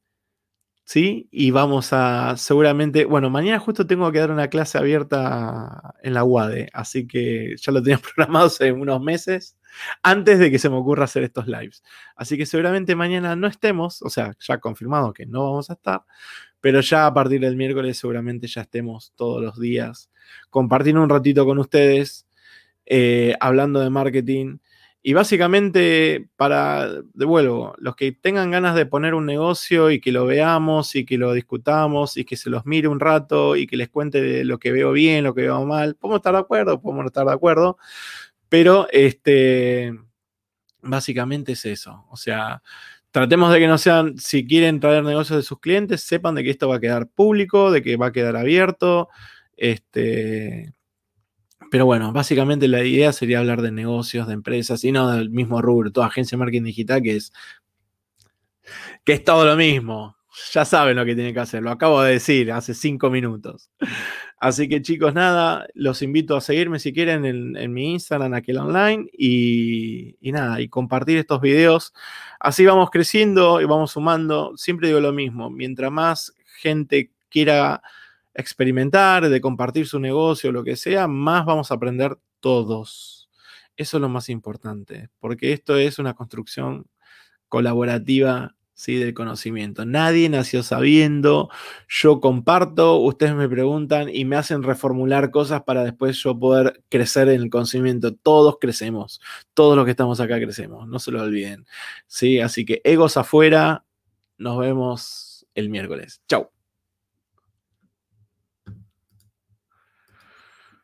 ¿sí? Y vamos a, seguramente, bueno, mañana justo tengo que dar una clase abierta en la UADE, así que ya lo tenía programado hace unos meses, antes de que se me ocurra hacer estos lives. Así que seguramente mañana no estemos, o sea, ya confirmado que no vamos a estar, pero ya a partir del miércoles seguramente ya estemos todos los días compartiendo un ratito con ustedes, eh, hablando de marketing y básicamente, para, devuelvo, los que tengan ganas de poner un negocio y que lo veamos y que lo discutamos y que se los mire un rato y que les cuente lo que veo bien, lo que veo mal, podemos estar de acuerdo, podemos no estar de acuerdo, pero este, básicamente es eso. O sea, tratemos de que no sean, si quieren traer negocios de sus clientes, sepan de que esto va a quedar público, de que va a quedar abierto. Este, pero bueno, básicamente la idea sería hablar de negocios, de empresas y no del mismo rubro, toda agencia de marketing digital que es que es todo lo mismo. Ya saben lo que tienen que hacer, lo acabo de decir hace cinco minutos. Así que chicos, nada, los invito a seguirme si quieren en, mi Instagram, aquel online, y, y, nada, y compartir estos videos. Así vamos creciendo y vamos sumando. Siempre digo lo mismo, mientras más gente quiera experimentar, de compartir su negocio, lo que sea, más vamos a aprender todos. Eso es lo más importante, porque esto es una construcción colaborativa ¿sí? del conocimiento. Nadie nació sabiendo, yo comparto, ustedes me preguntan y me hacen reformular cosas para después yo poder crecer en el conocimiento. Todos crecemos, todos los que estamos acá crecemos, no se lo olviden. ¿sí? Así que egos afuera, Nos vemos el miércoles. Chau.